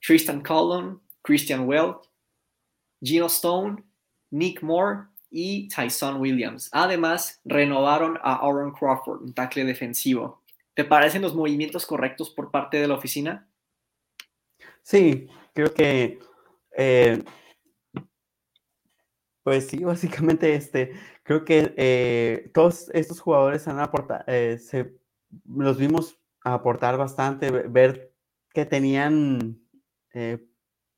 Tristan Collin, Christian Well, Gino Stone, Nick Moore y Tyson Williams. Además, renovaron a Aaron Crawford, un tackle defensivo. ¿Te parecen los movimientos correctos por parte de la oficina? Sí, creo que eh, pues sí, básicamente este, creo que eh, todos estos jugadores han aportado, eh, los vimos aportar bastante, ver que tenían,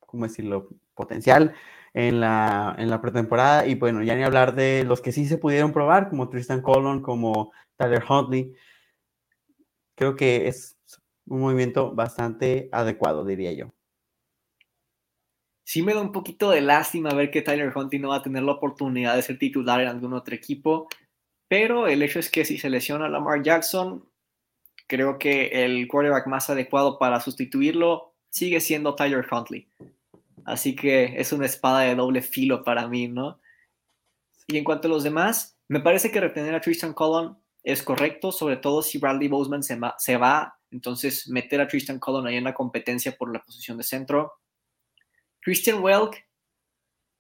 ¿cómo decirlo?, potencial en la, en la pretemporada y bueno, ya ni hablar de los que sí se pudieron probar, como Tristan Colon, como Tyler Huntley. Creo que es un movimiento bastante adecuado, diría yo sí me da un poquito de lástima ver que Tyler Hunting no va a tener la oportunidad de ser titular en algún otro equipo, pero el hecho es que si se lesiona Lamar Jackson, creo que el quarterback más adecuado para sustituirlo sigue siendo Tyler Huntley. Así que es una espada de doble filo para mí, ¿no? Y en cuanto a los demás, me parece que retener a Tristan Colon es correcto, sobre todo si Bradley Boseman se va, entonces meter a Tristan Colon ahí en la competencia por la posición de centro Christian Welk,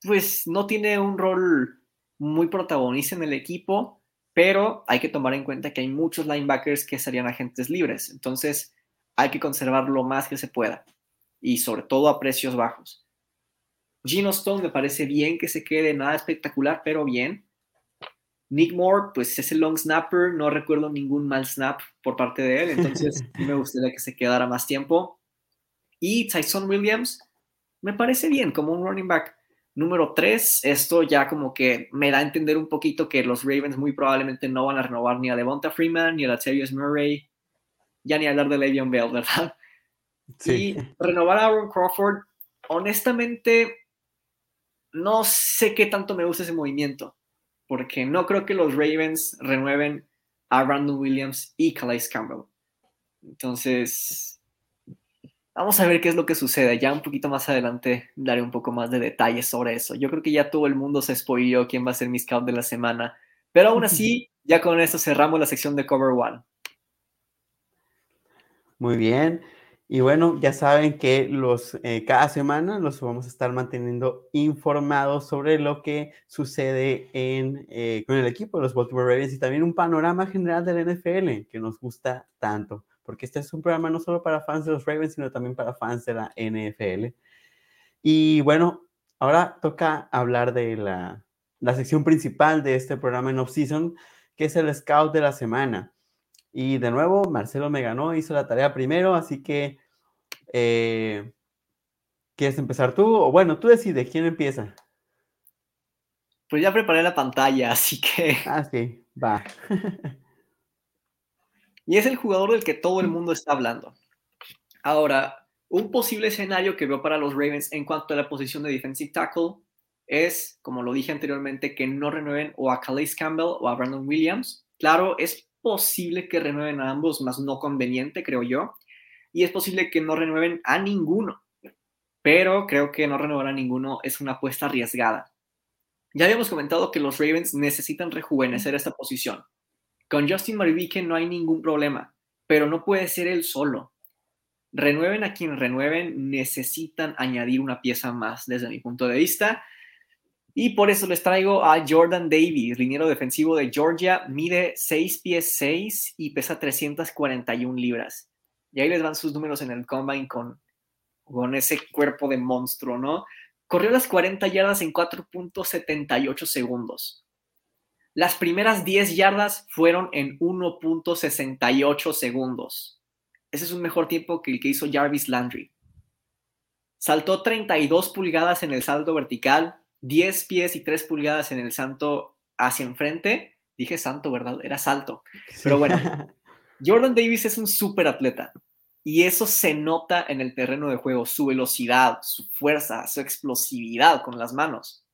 pues no tiene un rol muy protagonista en el equipo, pero hay que tomar en cuenta que hay muchos linebackers que serían agentes libres, entonces hay que conservar lo más que se pueda y sobre todo a precios bajos. Gino Stone me parece bien que se quede, nada espectacular, pero bien. Nick Moore, pues es el long snapper, no recuerdo ningún mal snap por parte de él, entonces me gustaría que se quedara más tiempo. Y Tyson Williams, me parece bien como un running back. Número tres, esto ya como que me da a entender un poquito que los Ravens muy probablemente no van a renovar ni a Devonta Freeman ni a Latavius Murray, ya ni hablar de Le'Veon Bell, ¿verdad? Sí. Y renovar a Aaron Crawford, honestamente, no sé qué tanto me gusta ese movimiento, porque no creo que los Ravens renueven a Brandon Williams y Calais Campbell. Entonces, Vamos a ver qué es lo que sucede. Ya un poquito más adelante daré un poco más de detalles sobre eso. Yo creo que ya todo el mundo se spoiló quién va a ser mi scout de la semana. Pero aún así, ya con esto cerramos la sección de Cover One. Muy bien. Y bueno, ya saben que los, eh, cada semana los vamos a estar manteniendo informados sobre lo que sucede en, eh, con el equipo de los Baltimore Ravens y también un panorama general del NFL que nos gusta tanto porque este es un programa no solo para fans de los Ravens, sino también para fans de la NFL. Y bueno, ahora toca hablar de la, la sección principal de este programa en off-season, que es el Scout de la semana. Y de nuevo, Marcelo me ganó, hizo la tarea primero, así que, eh, ¿quieres empezar tú? O bueno, tú decides, ¿quién empieza? Pues ya preparé la pantalla, así que... Ah, sí, va. Y es el jugador del que todo el mundo está hablando. Ahora, un posible escenario que veo para los Ravens en cuanto a la posición de defensive tackle es, como lo dije anteriormente, que no renueven o a Calais Campbell o a Brandon Williams. Claro, es posible que renueven a ambos, más no conveniente, creo yo. Y es posible que no renueven a ninguno. Pero creo que no renovar a ninguno es una apuesta arriesgada. Ya habíamos comentado que los Ravens necesitan rejuvenecer esta posición. Con Justin Marvique no hay ningún problema, pero no puede ser él solo. Renueven a quien renueven, necesitan añadir una pieza más desde mi punto de vista. Y por eso les traigo a Jordan Davis, liniero defensivo de Georgia, mide 6 pies 6 y pesa 341 libras. Y ahí les van sus números en el combine con, con ese cuerpo de monstruo, ¿no? Corrió las 40 yardas en 4.78 segundos. Las primeras 10 yardas fueron en 1.68 segundos. Ese es un mejor tiempo que el que hizo Jarvis Landry. Saltó 32 pulgadas en el salto vertical, 10 pies y 3 pulgadas en el salto hacia enfrente. Dije santo, ¿verdad? Era salto. Pero bueno, Jordan Davis es un súper atleta. Y eso se nota en el terreno de juego, su velocidad, su fuerza, su explosividad con las manos.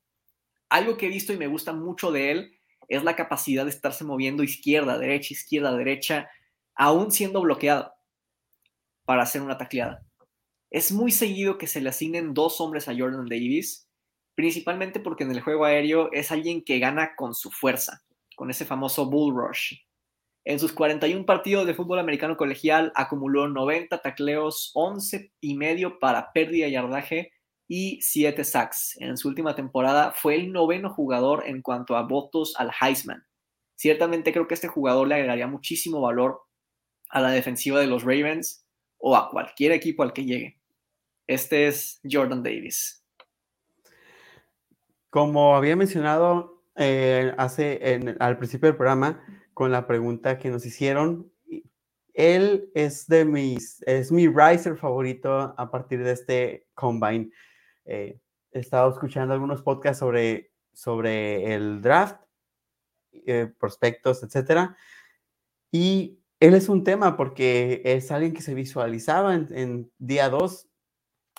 Algo que he visto y me gusta mucho de él es la capacidad de estarse moviendo izquierda, derecha, izquierda, derecha, aún siendo bloqueado para hacer una tacleada. Es muy seguido que se le asignen dos hombres a Jordan Davis, principalmente porque en el juego aéreo es alguien que gana con su fuerza, con ese famoso bull rush. En sus 41 partidos de fútbol americano colegial acumuló 90 tacleos, 11 y medio para pérdida de yardaje y 7 sacks. En su última temporada fue el noveno jugador en cuanto a votos al Heisman. Ciertamente creo que este jugador le agregaría muchísimo valor a la defensiva de los Ravens o a cualquier equipo al que llegue. Este es Jordan Davis. Como había mencionado eh, hace al principio del programa, con la pregunta que nos hicieron, él es de mis, es mi riser favorito a partir de este combine. Eh, he estado escuchando algunos podcasts sobre, sobre el draft, eh, prospectos, etcétera. Y él es un tema porque es alguien que se visualizaba en, día 2,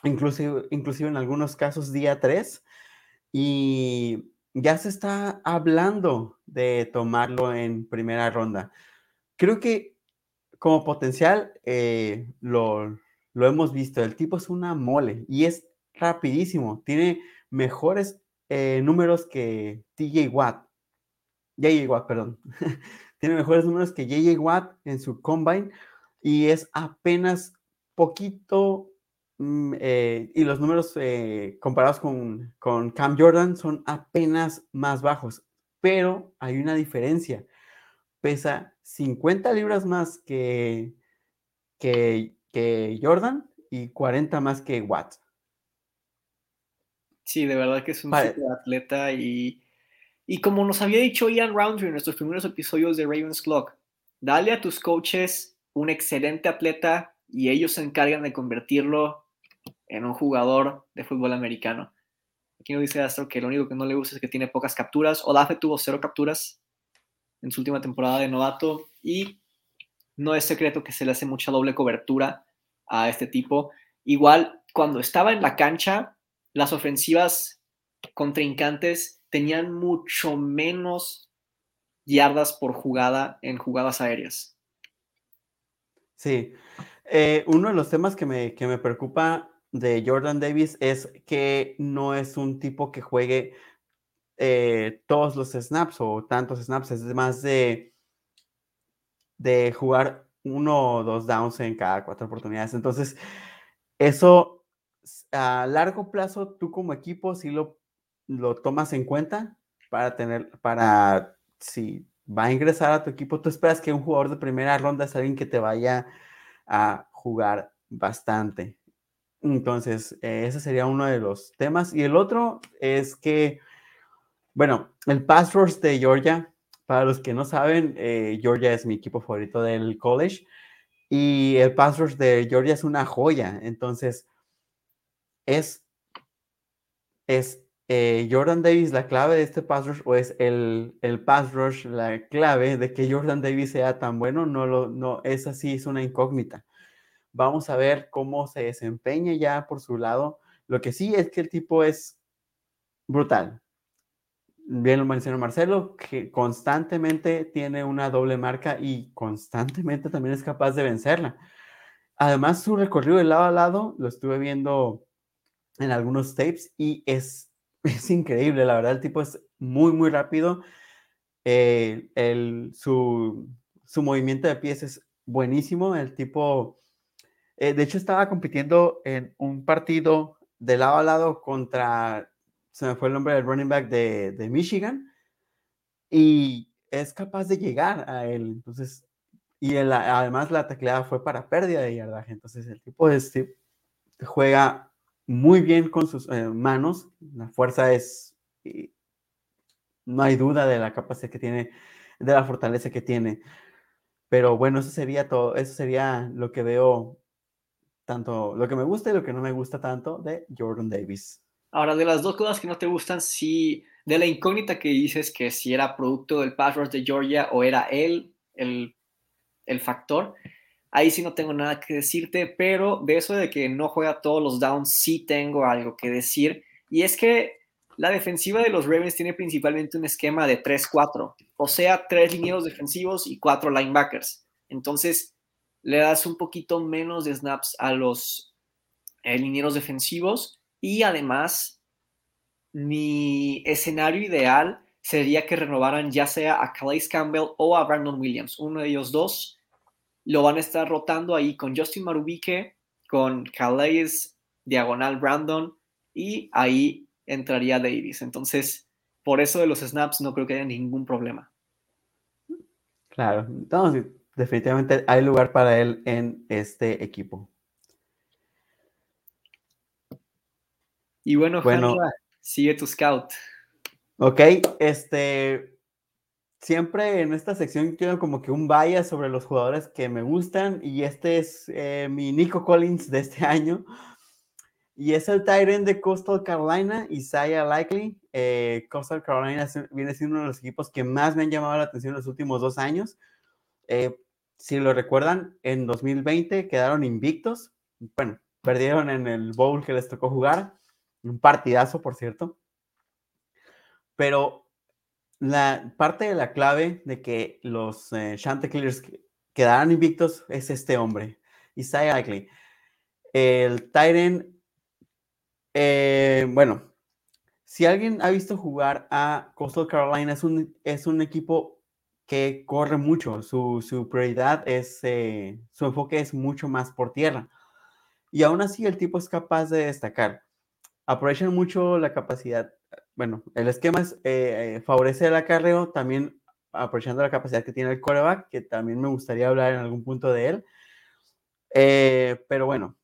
inclusive, inclusive en algunos casos día 3, y ya se está hablando de tomarlo en primera ronda. Creo que como potencial eh, lo, lo hemos visto, el tipo es una mole y es rapidísimo, tiene mejores eh, números que TJ Watt. JJ Watt, perdón. tiene mejores números que JJ Watt en su combine y es apenas poquito, eh, y los números eh, comparados con, con Cam Jordan son apenas más bajos, pero hay una diferencia. Pesa 50 libras más que, que, que Jordan y 40 más que Watt. Sí, de verdad que es un super atleta y, y como nos había dicho Ian Roundtree en nuestros primeros episodios de Ravens Clock, dale a tus coaches un excelente atleta y ellos se encargan de convertirlo en un jugador de fútbol americano. Aquí nos dice Astro que lo único que no le gusta es que tiene pocas capturas. Olafe tuvo cero capturas en su última temporada de novato y no es secreto que se le hace mucha doble cobertura a este tipo. Igual, cuando estaba en la cancha, las ofensivas contrincantes tenían mucho menos yardas por jugada en jugadas aéreas. Sí, eh, uno de los temas que me, que me preocupa de Jordan Davis es que no es un tipo que juegue eh, todos los snaps o tantos snaps, es más de, de jugar uno o dos downs en cada cuatro oportunidades. Entonces, eso a largo plazo, tú como equipo, si lo, lo tomas en cuenta para tener, para, si va a ingresar a tu equipo, tú esperas que un jugador de primera ronda sea alguien que te vaya a jugar bastante. Entonces, eh, ese sería uno de los temas. Y el otro es que, bueno, el pass rush de Georgia, para los que no saben, eh, Georgia es mi equipo favorito del college. Y el pass rush de Georgia es una joya. Entonces, es, es eh, Jordan Davis la clave de este pass rush o es el, el pass rush la clave de que Jordan Davis sea tan bueno? No, lo, no, es así, es una incógnita. Vamos a ver cómo se desempeña ya por su lado. Lo que sí es que el tipo es brutal. Bien lo mencionó Marcelo, que constantemente tiene una doble marca y constantemente también es capaz de vencerla. Además, su recorrido de lado a lado, lo estuve viendo en algunos tapes y es, es increíble, la verdad, el tipo es muy, muy rápido. Eh, el, su, su, movimiento de pies es buenísimo, el tipo, eh, de hecho estaba compitiendo en un partido de lado a lado contra, se me fue el nombre del running back de, de Michigan, y es capaz de llegar a él, entonces, y además la tacleada fue para pérdida de yardaje, entonces el tipo de, juega muy bien con sus eh, manos. La fuerza es, no hay duda de la capacidad que tiene, de la fortaleza que tiene. Pero bueno, eso sería todo, eso sería lo que veo, tanto lo que me gusta y lo que no me gusta tanto de Jordan Davis. Ahora, de las dos cosas que no te gustan, sí, de la incógnita que dices que si era producto del pass de Georgia o era él el, el factor, Ahí sí no tengo nada que decirte, pero de eso de que no juega todos los downs, sí tengo algo que decir. Y es que la defensiva de los Ravens tiene principalmente un esquema de 3-4, o sea, tres linieros defensivos y cuatro linebackers. Entonces, le das un poquito menos de snaps a los eh, linieros defensivos y además, mi escenario ideal sería que renovaran ya sea a Calais Campbell o a Brandon Williams, uno de ellos dos. Lo van a estar rotando ahí con Justin Marubique, con Calais, diagonal Brandon, y ahí entraría Davis. Entonces, por eso de los snaps no creo que haya ningún problema. Claro, entonces definitivamente hay lugar para él en este equipo. Y bueno, bueno sigue tu scout. Ok, este, siempre en esta sección tengo como que un bias sobre los jugadores que me gustan y este es eh, mi Nico Collins de este año. Y es el Tyrant de Coastal Carolina, Isaiah Likely. Eh, Coastal Carolina viene siendo uno de los equipos que más me han llamado la atención en los últimos dos años. Eh, si lo recuerdan, en 2020 quedaron invictos. Bueno, perdieron en el bowl que les tocó jugar. Un partidazo, por cierto. Pero la parte de la clave de que los eh, Chanticleers quedaran invictos es este hombre, Isaiah Likely. El Tyrant eh, bueno, si alguien ha visto jugar a Coastal Carolina, es un, es un equipo que corre mucho. Su, prioridad es, eh, su enfoque es mucho más por tierra. Y aún así el tipo es capaz de destacar. Aprovechan mucho la capacidad. Bueno, el esquema es, eh, favorece el acarreo, también aprovechando la capacidad que tiene el coreback, que también me gustaría hablar en algún punto de él. pero bueno,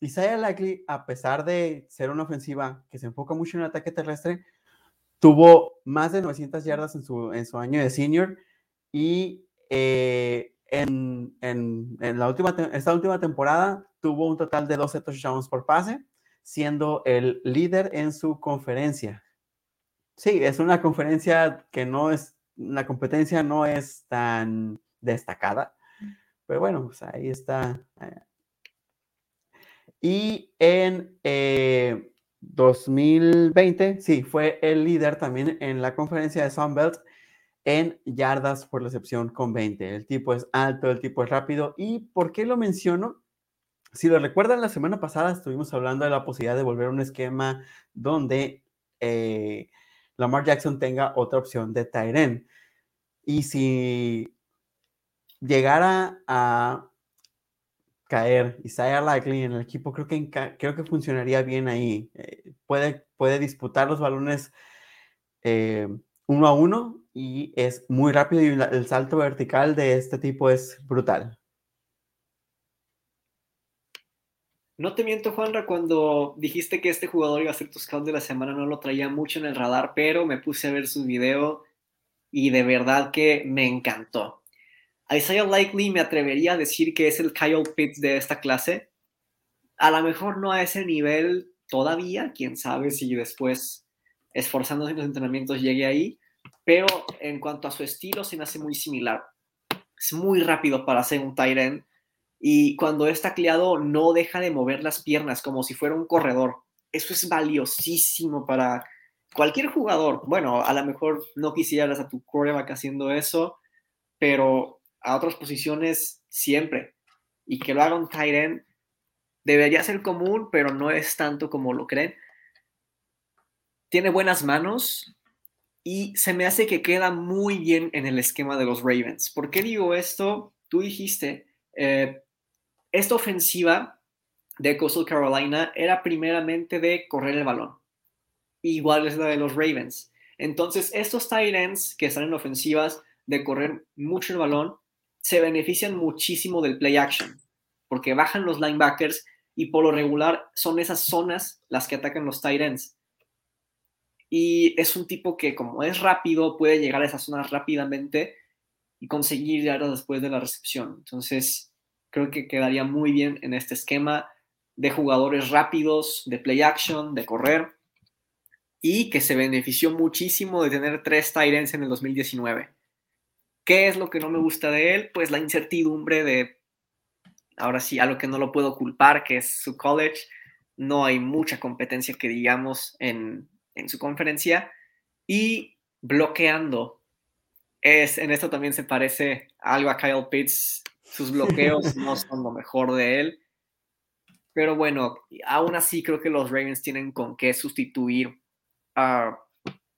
Isaiah Likely, a pesar de ser una ofensiva que se enfoca mucho en el ataque terrestre, tuvo más de 900 yardas en su, en su año de senior y eh, en, en, en, la última, esta última temporada tuvo un total de 12 touchdowns por pase, siendo el líder en su conferencia. Sí, es una conferencia que no es, la competencia no es tan destacada, pero bueno, pues ahí está, eh, y en 2020, eh, sí, fue el líder también en la conferencia de Sunbelt en yardas por recepción con 20. El tipo es alto, el tipo es rápido. ¿Y por qué lo menciono? Si lo recuerdan, la semana pasada estuvimos hablando de la posibilidad de volver a un esquema donde eh, Lamar Jackson tenga otra opción de Tyren. Y si llegara a caer Isaiah Likely en el equipo, creo que, creo que funcionaría bien ahí. Eh, puede, puede disputar los balones eh, uno a uno y es muy rápido y el salto vertical de este tipo es brutal. No te miento, Juanra, cuando dijiste que este jugador iba a ser tu scout de la semana, no lo traía mucho en el radar, pero me puse a ver su video y de verdad que me encantó. Isaiah Likely me atrevería a decir que es el Kyle Pitts de esta clase. A lo mejor no a ese nivel todavía, quién sabe si después esforzándose en los entrenamientos llegue ahí, pero en cuanto a su estilo se me hace muy similar. Es muy rápido para ser un tight end y cuando es tacleado no deja de mover las piernas como si fuera un corredor. Eso es valiosísimo para cualquier jugador. Bueno, a lo mejor no quisieras a tu quarterback haciendo eso, pero a otras posiciones siempre. Y que lo haga un tight debería ser común, pero no es tanto como lo creen. Tiene buenas manos y se me hace que queda muy bien en el esquema de los Ravens. ¿Por qué digo esto? Tú dijiste, eh, esta ofensiva de Coastal Carolina era primeramente de correr el balón. Igual es la de los Ravens. Entonces, estos tight ends que están en ofensivas de correr mucho el balón se benefician muchísimo del play action, porque bajan los linebackers y por lo regular son esas zonas las que atacan los tight ends. Y es un tipo que como es rápido, puede llegar a esas zonas rápidamente y conseguir yardas después de la recepción. Entonces, creo que quedaría muy bien en este esquema de jugadores rápidos, de play action, de correr, y que se benefició muchísimo de tener tres ends en el 2019. ¿Qué es lo que no me gusta de él? Pues la incertidumbre de, ahora sí, a lo que no lo puedo culpar, que es su college. No hay mucha competencia que digamos en, en su conferencia y bloqueando. Es, en esto también se parece algo a Kyle Pitts. Sus bloqueos no son lo mejor de él. Pero bueno, aún así creo que los Ravens tienen con qué sustituir a,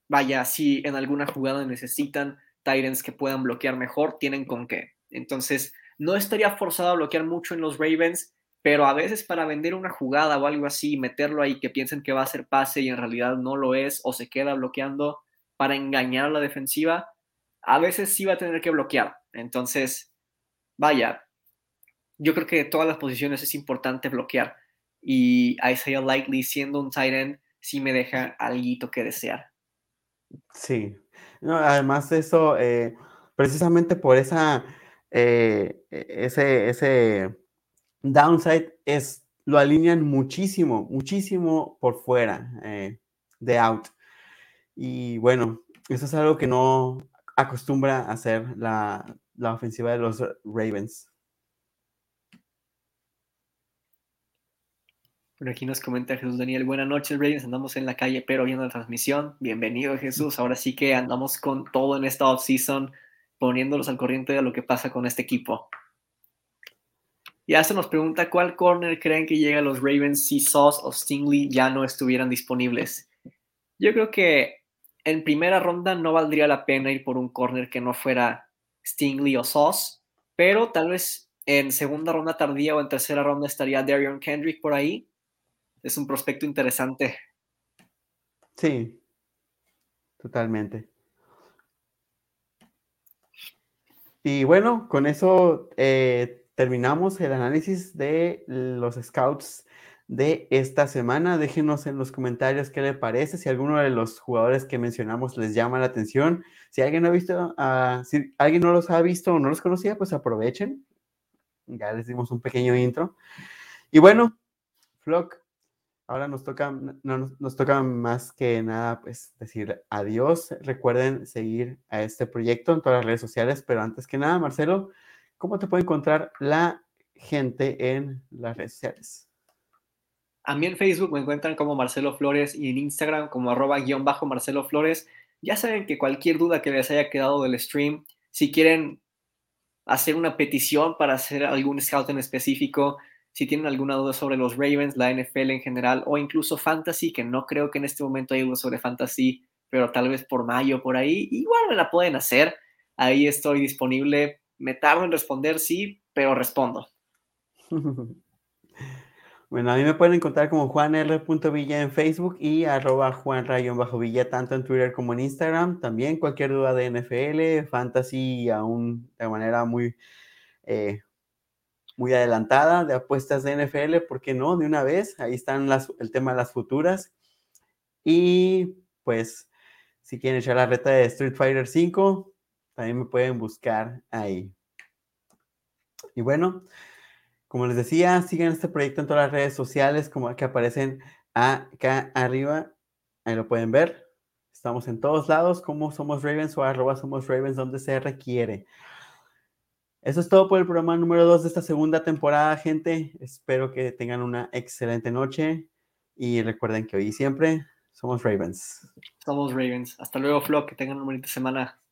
vaya, si en alguna jugada necesitan Titans que puedan bloquear mejor, tienen con qué. Entonces, no estaría forzado a bloquear mucho en los Ravens, pero a veces para vender una jugada o algo así, meterlo ahí que piensen que va a ser pase y en realidad no lo es o se queda bloqueando para engañar a la defensiva, a veces sí va a tener que bloquear. Entonces, vaya, yo creo que de todas las posiciones es importante bloquear y Isaiah Likely siendo un tight end sí me deja algo que desear. Sí, no, además de eso, eh, precisamente por esa, eh, e, ese downside es, lo alinean muchísimo, muchísimo por fuera eh, de out. Y bueno, eso es algo que no acostumbra hacer la, la ofensiva de los Ravens. Por aquí nos comenta Jesús Daniel, buenas noches Ravens, andamos en la calle pero viendo la transmisión. Bienvenido Jesús, ahora sí que andamos con todo en esta offseason, poniéndolos al corriente de lo que pasa con este equipo. Ya se nos pregunta cuál corner creen que llega a los Ravens si Sauce o Stingley ya no estuvieran disponibles. Yo creo que en primera ronda no valdría la pena ir por un corner que no fuera Stingley o Sauce, pero tal vez en segunda ronda tardía o en tercera ronda estaría Darion Kendrick por ahí es un prospecto interesante. Sí, totalmente. Y bueno, con eso eh, terminamos el análisis de los scouts de esta semana. Déjenos en los comentarios qué les parece, si alguno de los jugadores que mencionamos les llama la atención. Si alguien no ha visto, uh, si alguien no los ha visto o no los conocía, pues aprovechen. Ya les dimos un pequeño intro. Y bueno, Flock, Ahora nos toca, no, nos, toca más que nada, pues decir adiós. Recuerden seguir a este proyecto en todas las redes sociales, pero antes que nada, Marcelo, ¿cómo te puede encontrar la gente en las redes sociales? A mí en Facebook me encuentran como Marcelo Flores y en Instagram como arroba guion bajo Marcelo Flores. Ya saben que cualquier duda que les haya quedado del stream, si quieren hacer una petición para hacer algún scout en específico, si tienen alguna duda sobre los Ravens, la NFL en general o incluso Fantasy, que no creo que en este momento haya uno sobre Fantasy, pero tal vez por mayo, por ahí, igual me la pueden hacer. Ahí estoy disponible. Me tardo en responder, sí, pero respondo. Bueno, a mí me pueden encontrar como juanr.villa en Facebook y arroba juanrayon-villa tanto en Twitter como en Instagram. También cualquier duda de NFL, fantasy, aún de manera muy eh, muy adelantada de apuestas de NFL, ¿por qué no? De una vez, ahí están el tema de las futuras. Y pues, si quieren echar la reta de Street Fighter 5, también me pueden buscar ahí. Y bueno, como les decía, sigan este proyecto en todas las redes sociales, como que aparecen acá arriba, ahí lo pueden ver. Estamos en todos lados, como Somos Ravens o arroba Somos Ravens, donde se requiere. Eso es todo por el programa número 2 de esta segunda temporada, gente. Espero que tengan una excelente noche y recuerden que hoy y siempre somos Ravens. Somos Ravens. Hasta luego, Flo. Que tengan una bonita semana.